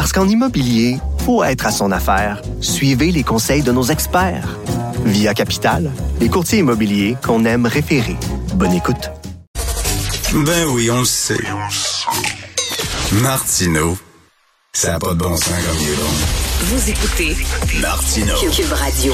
Parce qu'en immobilier, faut être à son affaire. Suivez les conseils de nos experts. Via Capital, les courtiers immobiliers qu'on aime référer. Bonne écoute. Ben oui, on le sait. Martineau, ça n'a pas de bon sens comme il est bon. Vous écoutez Martineau. Cube Radio.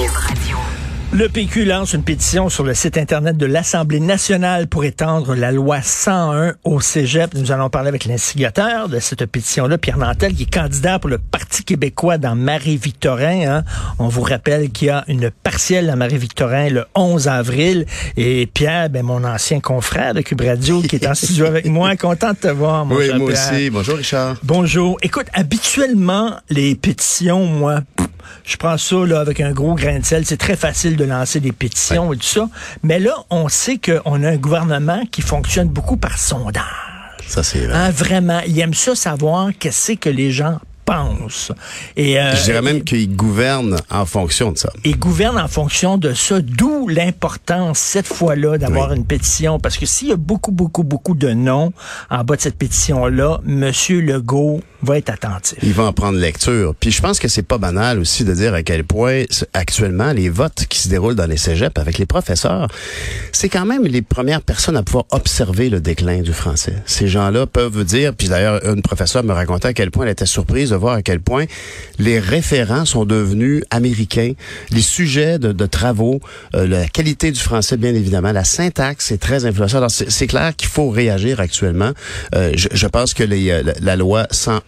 Le PQ lance une pétition sur le site Internet de l'Assemblée nationale pour étendre la loi 101 au cégep. Nous allons parler avec l'instigateur de cette pétition-là, Pierre Nantel, qui est candidat pour le Parti québécois dans Marie-Victorin. Hein. On vous rappelle qu'il y a une partielle à Marie-Victorin le 11 avril. Et Pierre, ben, mon ancien confrère de Cube Radio, qui est en studio avec moi, content de te voir, mon Oui, moi Pierre. aussi. Bonjour, Richard. Bonjour. Écoute, habituellement, les pétitions, moi, je prends ça là, avec un gros grain de sel. C'est très facile de lancer des pétitions et tout ça. Mais là, on sait qu'on a un gouvernement qui fonctionne beaucoup par sondage. Ça, c'est vrai. Hein, vraiment, il aime ça savoir qu'est-ce que les gens Et, euh, Je dirais même qu'il gouverne en fonction de ça. et gouverne en fonction de ça, d'où l'importance cette fois-là d'avoir Oui. une pétition. Parce que s'il y a beaucoup, beaucoup, beaucoup de noms en bas de cette pétition-là, Monsieur Legault va être attentif. Il va en prendre lecture. Puis je pense que c'est pas banal aussi de dire à quel point actuellement les votes qui se déroulent dans les cégeps avec les professeurs, c'est quand même les premières personnes à pouvoir observer le déclin du français. Ces gens-là peuvent dire, puis d'ailleurs une professeure me racontait à quel point elle était surprise de voir à quel point les référents sont devenus américains, les sujets de, de travaux, euh, la qualité du français bien évidemment, la syntaxe est très influencée. Alors c'est clair qu'il faut réagir actuellement. Euh, je, je pense que les, euh, la, la loi 101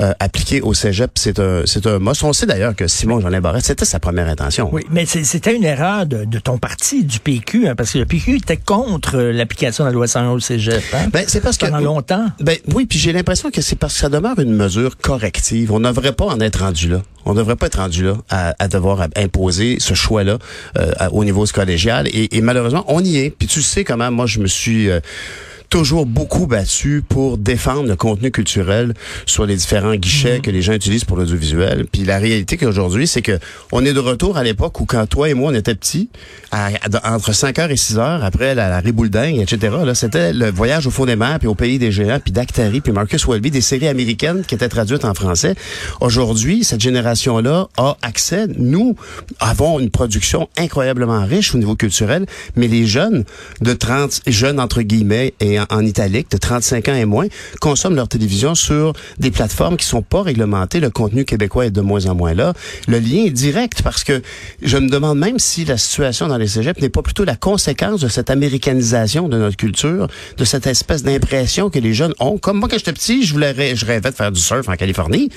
euh, appliquée au cégep, c'est un c'est un must. On sait d'ailleurs que Simon Jeanin Barrette, c'était sa première intention. Oui, mais c'était une erreur de, de ton parti, du PQ, hein, parce que le PQ était contre euh, l'application de la loi 101 au cégep. Hein, Ben, c'est parce que pendant longtemps. Ben oui, puis j'ai l'impression que c'est parce que ça demeure une mesure On ne devrait pas en être rendu là. On ne devrait pas être rendu là à, à devoir imposer ce choix-là euh, au niveau collégial. Et, et malheureusement, on y est. Puis tu sais comment moi je me suis euh, toujours beaucoup battu pour défendre le contenu culturel sur les différents guichets que les gens utilisent pour l'audiovisuel. Puis la réalité qu'aujourd'hui, c'est que on est de retour à l'époque où quand toi et moi on était petits, à- à- entre 5 heures et 6 heures après la, la ribouledingue, etc. Là, c'était le voyage au fond des mers, puis au pays des géants, puis Dactari, puis Marcus Welby, des séries américaines qui étaient traduites en français. Aujourd'hui, cette génération-là a accès. Nous avons une production incroyablement riche au niveau culturel, mais les jeunes de 30 jeunes entre guillemets et en, italique de 35 ans et moins consomment leur télévision sur des plateformes qui sont pas réglementées. Le contenu québécois est de moins en moins là. Le lien est direct parce que je me demande même si la situation dans les cégeps n'est pas plutôt la conséquence de cette américanisation de notre culture, de cette espèce d'impression que les jeunes ont. Comme moi, quand j'étais petit, je voulais, je rêvais de faire du surf en Californie.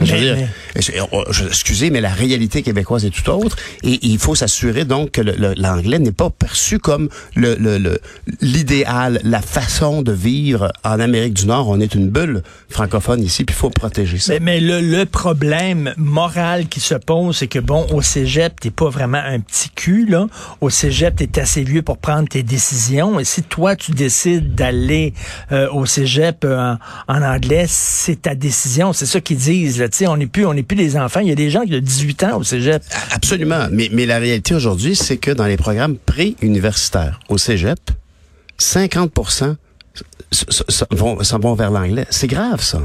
Je veux Mais- dire, je- oh, je- excusez, mais la réalité québécoise est tout autre. Et il faut s'assurer donc que l'anglais n'est pas perçu comme le- l'idéal, la façon de vivre en Amérique du Nord. On est une bulle francophone ici, puis il faut protéger ça. Mais, mais le, le problème moral qui se pose, c'est que bon, au cégep, t'es pas vraiment un petit cul, là. Au cégep, t'es assez vieux pour prendre tes décisions. Et si toi, tu décides d'aller euh, au cégep euh, en, en anglais, c'est ta décision. C'est ça qu'ils disent, on n'est plus, on des enfants. Il y a des gens qui ont 18 ans au cégep. Absolument. Mais, mais la réalité aujourd'hui, c'est que dans les programmes pré-universitaires au cégep, 50 s- s- s- vont, s'en vont vers l'anglais. C'est grave, ça.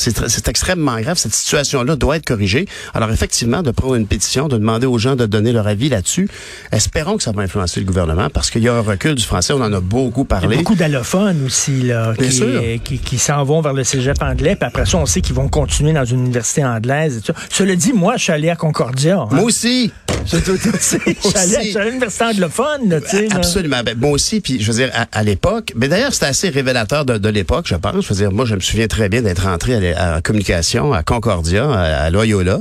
C'est tr- c'est extrêmement grave. Cette situation-là doit être corrigée. Alors, effectivement, de prendre une pétition, de demander aux gens de donner leur avis là-dessus, espérons que ça va influencer le gouvernement parce qu'il y a un recul du français. On en a beaucoup Il y a parlé. beaucoup d'allophones aussi, là, Bien qui, sûr. euh, qui, qui s'en vont vers le cégep anglais. Puis après ça, on sait qu'ils vont continuer dans une université anglaise. Et tout. ça. Cela dit, moi, je suis allé à Concordia. hein. Moi aussi. Je suis allé- à l'université anglophone, là, tu sais. Absolument. Ben, moi aussi, puis je veux dire, à, à l'époque, mais d'ailleurs, c'était assez révélateur de, de l'époque, je pense. Je veux dire, moi, je me souviens très bien d'être rentré à, en communication à Concordia, à, Loyola,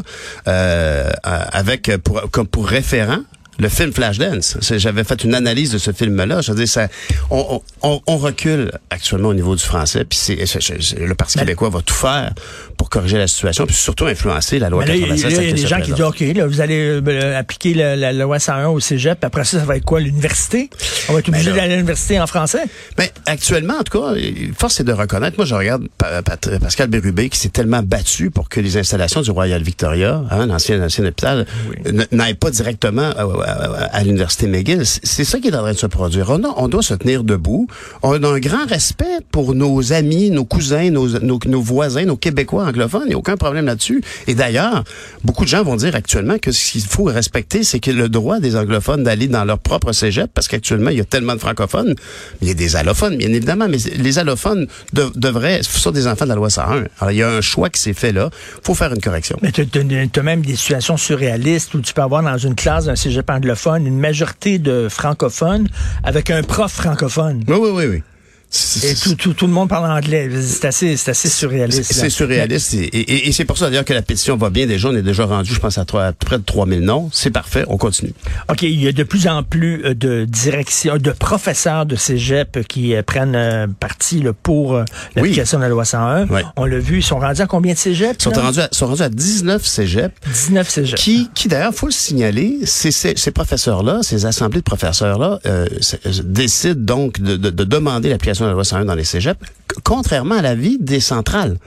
euh, avec, pour, comme pour référent, le film Flashdance. J'avais fait une analyse de ce film-là. Je veux dire, ça, on, on, on recule actuellement au niveau du français, puis c'est, le Parti québécois va tout faire pour corriger la situation, puis surtout influencer la loi là, il y a- 96. il y a avec des gens qui disent. OK, là, vous allez euh, ben, appliquer la, la loi 101 au cégep, puis après ça, ça va être quoi, l'université? On va être obligé Ben d'aller à l'université en français? Mais actuellement, en tout cas, force est de reconnaître. Moi, je regarde Pascal Bérubé qui s'est tellement battu pour que les installations du Royal Victoria, hein, l'ancien ancien hôpital, n'aillent pas directement à, à- à l'université McGill. C'est- ça qui est en train de se produire. On, on doit se tenir debout. On a un grand respect pour nos amis, nos cousins, nos, nos, voisins, nos Québécois anglophones. Il n'y a aucun problème là-dessus. Et d'ailleurs, beaucoup de gens vont dire actuellement que ce qu'il faut respecter, c'est que le droit des anglophones d'aller dans leur propre cégep, parce qu'actuellement, il y a tellement de francophones. Il y a des allophones, bien évidemment, mais les allophones de- devraient, ce sont des enfants de la loi 101. Alors, il y a un choix qui s'est fait là. faut faire une correction. Mais tu as, même des situations surréalistes où tu peux avoir dans une classe d'un cégep une majorité de francophones avec un prof francophone. Oui, oui, oui, oui. Et tout, tout, tout le monde parle anglais. C'est assez, c'est assez surréaliste. C'est surréaliste et, et- et c'est pour ça d'ailleurs que la pétition va bien déjà. On est déjà rendu, je pense, à, près de 3000 noms. C'est parfait, on continue. OK, il y a de plus en plus euh, de directions, de professeurs de cégep qui euh, prennent euh, parti là, pour l'application de la loi 101. Ouais. On l'a vu, ils sont rendus à combien de cégeps? Ils sont rendus, à, sont rendus à 19 cégeps 19 cégeps. qui, qui d'ailleurs, faut le signaler, ces, ces, ces professeurs-là, ces assemblées de professeurs-là, euh, décident donc de, de- de demander l'application de la loi 101 dans les cégeps, contrairement à l'avis des centrales,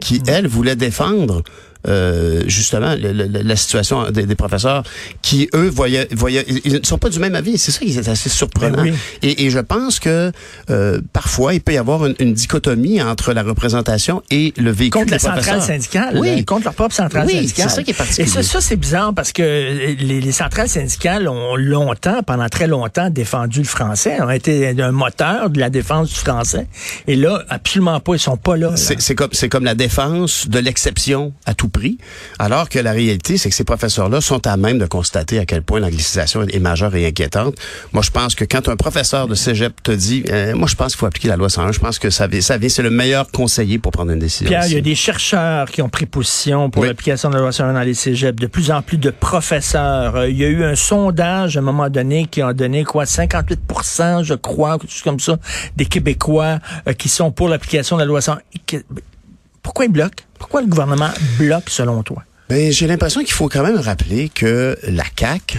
qui, elles, voulaient défendre euh, justement le- le- la situation des, des professeurs qui, eux, voyaient, voyaient, ils- ne sont pas du même avis. C'est ça qui est assez surprenant. Ben oui. et, et je pense que euh, parfois, il peut y avoir une, une dichotomie entre la représentation et le véhicule Contre la professeurs. centrale syndicale, Oui. là, contre leur propre centrale Oui, syndicale. c'est ça qui est particulier. Et ça, ça c'est bizarre parce que euh, les, les centrales syndicales ont longtemps, pendant très longtemps, défendu le français, ont été un moteur de la défense du français. Et là, absolument pas, ils sont pas là. là. C'est c'est comme, c'est comme la défense de l'exception à tout prix, alors que la réalité, c'est que ces professeurs-là sont à même de constater à quel point l'anglicisation est majeure et inquiétante. Moi, je pense que quand un professeur de cégep te dit, euh, moi, je pense qu'il faut appliquer la loi 101, je pense que ça, vient- ça vient, c'est le meilleur conseiller pour prendre une décision. Pierre, il y a des chercheurs qui ont pris position pour Oui. l'application de la loi 101 dans les cégeps, de plus en plus de professeurs. Euh, Il y a eu un sondage à un moment donné qui a donné quoi 58% je crois, quelque chose comme ça, des Québécois euh, qui sont pour l'application de la loi 101. Pourquoi ils bloquent? Pourquoi le gouvernement bloque selon toi? Ben, j'ai l'impression qu'il faut quand même rappeler que la CAC,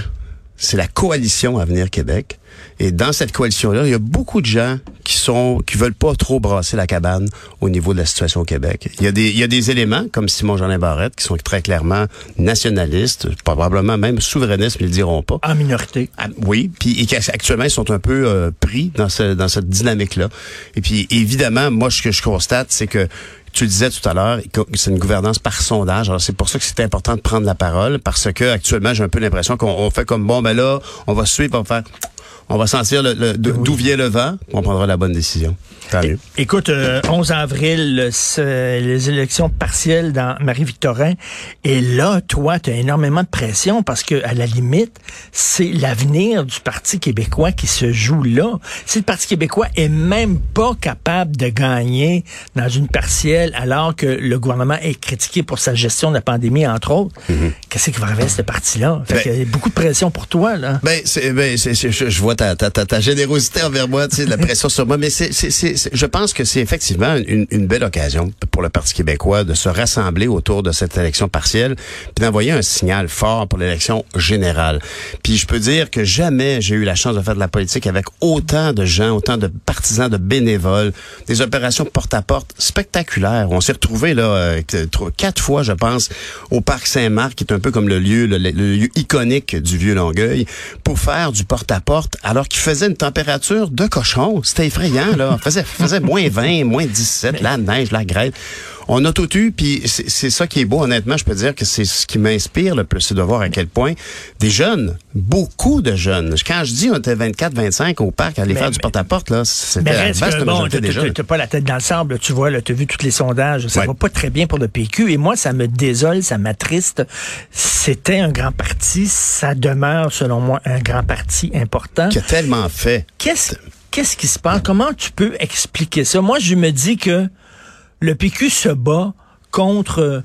c'est la coalition Avenir Québec. Et dans cette coalition-là, il y a beaucoup de gens qui sont qui veulent pas trop brasser la cabane au niveau de la situation au Québec. Il y a des il y a des éléments comme Simon Jeanin Barrette qui sont très clairement nationalistes, probablement même souverainistes, mais ils le diront pas. En minorité. Ah, oui, puis et qu'actuellement ils sont un peu euh, pris dans ce dans cette dynamique là. Et puis évidemment, moi ce que je constate c'est que tu disais tout à l'heure, c'est une gouvernance par sondage. Alors c'est pour ça que c'est important de prendre la parole parce que actuellement j'ai un peu l'impression qu'on on fait comme bon ben là on va suivre, on va faire, on va sentir le- le- d'où vient le vent, on prendra la bonne décision. Tant mieux. Écoute, euh, 11 avril, c'est les élections partielles dans Marie-Victorin. Et là, toi, tu as énormément de pression parce que, à la limite, c'est l'avenir du Parti québécois qui se joue là. Si le Parti québécois est même pas capable de gagner dans une partielle alors que le gouvernement est critiqué pour sa gestion de la pandémie, entre autres, qu'est-ce qui va arriver à ce parti-là? Fait Ben- qu'il y a beaucoup de pression pour toi, là. Ben, c'est, ben, c'est, c'est- je, je vois ta, ta, ta, ta générosité envers moi, tu sais, la pression sur moi, mais c'est, c'est, c'est, je pense que c'est effectivement une, une belle occasion pour le Parti québécois de se rassembler autour de cette élection partielle, puis d'envoyer un signal fort pour l'élection générale. Puis je peux dire que jamais j'ai eu la chance de faire de la politique avec autant de gens, autant de partisans, de bénévoles, des opérations porte-à-porte spectaculaires. On s'est retrouvés là euh, quatre fois, je pense, au parc Saint-Marc, qui est un peu comme le lieu, le, lieu iconique du vieux Longueuil, pour faire du porte-à-porte, alors qu'il faisait une température de cochon. C'était effrayant là. Il faisait, faisait moins 20, moins 17, la neige, la grêle. On a tout eu, puis c'est ça qui est beau, honnêtement, je peux dire que c'est ce qui m'inspire le plus, c'est de voir à quel point des jeunes, beaucoup de jeunes, quand je dis on était 24, 25 au parc à aller Mais- faire du porte-à-porte, là, c'était la reste vaste que, bon, majorité des jeunes. t'as pas la tête dans le sable, tu vois, tu as vu tous les sondages, ça Ouais. va pas très bien pour le PQ, et moi, ça me désole, ça m'attriste. C'était un grand parti, ça demeure, selon moi, un grand parti important. Qui a tellement fait. Qu'est-ce qu'est-ce qui se passe? Comment tu peux expliquer ça? Moi, je me dis que le PQ se bat contre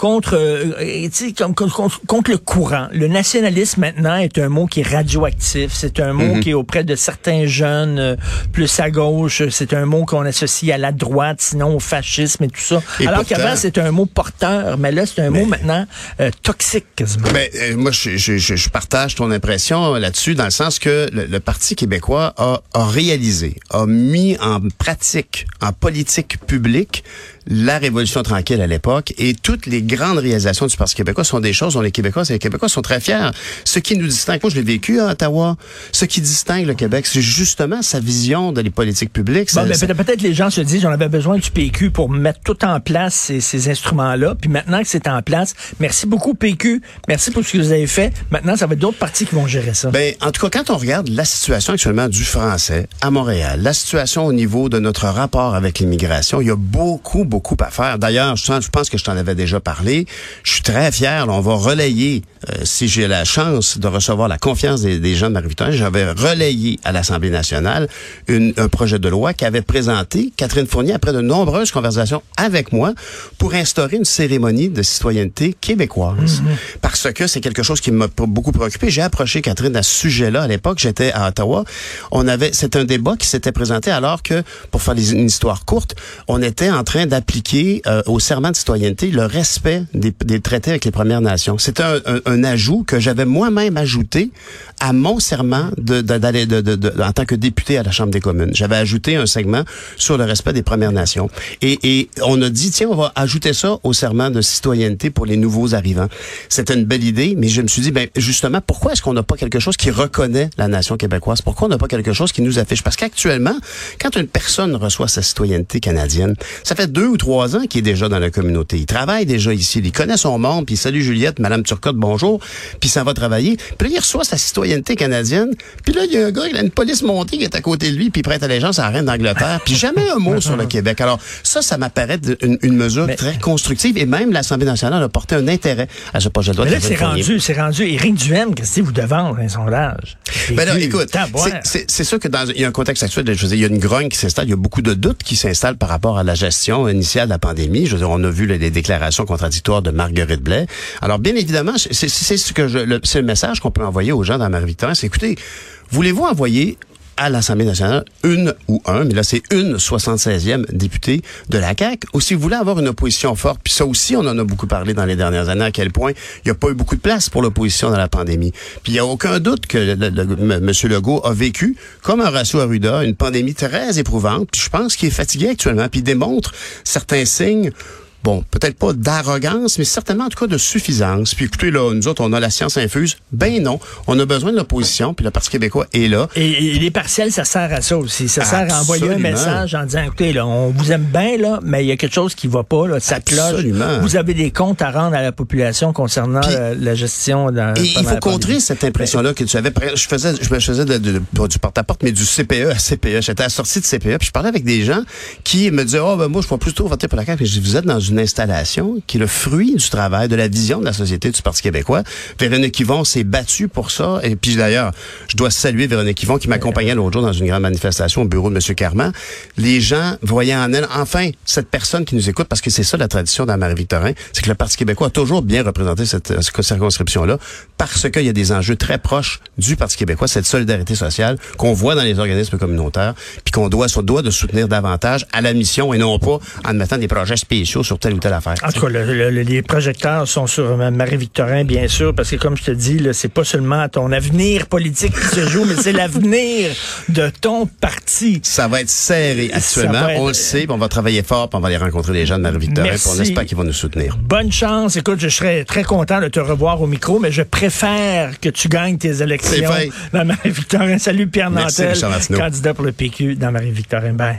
contre, euh, tu sais, comme, contre, contre le courant. Le nationalisme maintenant est un mot qui est radioactif. C'est un mot Mhm. qui est auprès de certains jeunes euh, plus à gauche. C'est un mot qu'on associe à la droite, sinon au fascisme et tout ça. Et Alors qu'avant c'était un mot porteur, mais là c'est un mot maintenant euh, toxique quasiment. Ben, euh, moi, je, je, je, je partage ton impression là-dessus, dans le sens que le, le Parti québécois a, a réalisé, a mis en pratique, en politique publique, la Révolution tranquille à l'époque et toutes les grandes réalisations du Parti québécois sont des choses dont les Québécois et les Québécois sont très fiers. Ce qui nous distingue, moi je l'ai vécu à Ottawa, ce qui distingue le Québec, c'est justement sa vision de les politiques publiques. Bon, ben, peut-être les gens se disent on avait besoin du PQ pour mettre tout en place ces, ces instruments-là. Puis maintenant que c'est en place, merci beaucoup PQ, merci pour ce que vous avez fait. Maintenant, ça va être d'autres partis qui vont gérer ça. Ben, en tout cas, quand on regarde la situation actuellement du français à Montréal, la situation au niveau de notre rapport avec l'immigration, il y a beaucoup, beaucoup à faire. D'ailleurs, je, je pense que je t'en avais déjà parlé. Je suis très fier. là, on va relayer, euh, si j'ai la chance de recevoir la confiance des, des gens de Marie-Victorin, j'avais relayé à l'Assemblée nationale une- un projet de loi qu'avait présenté Catherine Fournier après de nombreuses conversations avec moi pour instaurer une cérémonie de citoyenneté québécoise. Parce que c'est quelque chose qui m'a beaucoup préoccupé. J'ai approché Catherine à ce sujet-là à l'époque. J'étais à Ottawa. On avait, c'est un débat qui s'était présenté alors que, pour faire une histoire courte, on était en train d'appliquer euh, au serment de citoyenneté le respect des, traités avec les Premières Nations. C'était un, ajout que j'avais moi-même ajouté à mon serment d'aller en tant que député à la Chambre des communes. J'avais ajouté un segment sur le respect des Premières Nations. Et, et on a dit, tiens, on va ajouter ça au serment de citoyenneté pour les nouveaux arrivants. C'était une belle idée, mais je me suis dit, ben justement, pourquoi est-ce qu'on n'a pas quelque chose qui reconnaît la nation québécoise? Pourquoi on n'a pas quelque chose qui nous affiche? Parce qu'actuellement, quand une personne reçoit sa citoyenneté canadienne, ça fait deux ou trois ans qu'il est déjà dans la communauté. Il travaille déjà ici, il connaît son monde, puis salut Juliette, Madame Turcotte, bonjour, puis ça va travailler. Puis là, il reçoit sa citoyenneté canadienne, puis là, il y a un gars, il a une police montée qui est à côté de lui, puis il prête allégeance à la reine d'Angleterre, puis jamais un mot sur le Québec. Alors, ça, ça m'apparaît une, une mesure Mais- très constructive, et même l'Assemblée nationale a porté un intérêt à ce projet de loi. Mais là, c'est rendu, c'est rendu. Éric Duhem, qu'est-ce que vous devant un sondage? Ben là, PQ, écoute, c'est- sûr que dans il y a un contexte actuel, je veux dire, il y a une grogne qui s'installe, il y a beaucoup de doutes qui s'installent par rapport à la gestion de la pandémie. Je on a vu les, déclarations contradictoires de Marguerite Blais. Alors, bien évidemment, c'est ce que je, le, le message qu'on peut envoyer aux gens dans Marie-Victorin, c'est écoutez, voulez-vous envoyer à l'Assemblée nationale une ou un, mais là c'est une 76e députée de la CAQ, ou si vous voulez avoir une opposition forte, puis ça aussi on en a beaucoup parlé dans les dernières années, à quel point il n'y a pas eu beaucoup de place pour l'opposition dans la pandémie. Puis il n'y a aucun doute que M. Legault a vécu, comme Horacio Arruda, une pandémie très éprouvante, puis je pense qu'il est fatigué actuellement, puis il démontre certains signes Bon, peut-être pas d'arrogance, mais certainement en tout cas de suffisance. Puis écoutez, là, nous autres, on a la science infuse. Ben non, on a besoin de l'opposition, puis le Parti québécois est là. Et, et les partiels, ça sert à ça aussi. Ça sert à envoyer un message en disant, écoutez, là, on vous aime bien, là, mais il y a quelque chose qui va pas, là, ça cloche. Absolument. Vous avez des comptes à rendre à la population concernant Puis- la gestion dans, Et il faut contrer cette impression-là que tu avais. Je faisais, je me faisais de- de- pas du porte-à-porte, mais du CPE à CPE. J'étais sortie de CPE, puis je parlais avec des gens qui me disaient, oh, ben, moi, je vais plutôt voter pour la CAQ. Puis je dis, vous êtes dans une installation qui est le fruit du travail, de la vision de la société du Parti québécois. Véronique Yvon s'est battue pour ça. Et puis, d'ailleurs, je dois saluer Véronique Yvon qui m'accompagnait l'autre jour dans une grande manifestation au bureau de M. Carman. Les gens voyaient en elle, enfin, cette personne qui nous écoute, parce que c'est ça la tradition dans Marie-Victorin, c'est que le Parti québécois a toujours bien représenté cette, circonscription-là, parce qu'il y a des enjeux très proches du Parti québécois, cette solidarité sociale qu'on voit dans les organismes communautaires, puis qu'on doit, doit de soutenir davantage à la mission et non pas en mettant des projets spéciaux sur telle ou telle affaire. En tout cas, le- le- le- les projecteurs sont sur Marie-Victorin, bien sûr, parce que comme je te dis, c'est pas seulement ton avenir politique qui se joue, mais c'est l'avenir de ton parti. Ça va être serré actuellement. Être- On le sait, on va travailler fort, puis on va aller rencontrer les gens de Marie-Victorin, on espère qu'ils vont nous soutenir. Bonne chance. Écoute, je serais très content de te revoir au micro, mais je préfère que tu gagnes tes élections dans Marie-Victorin. Salut Pierre Merci, Nantel, candidat pour le PQ dans Marie-Victorin. Bye.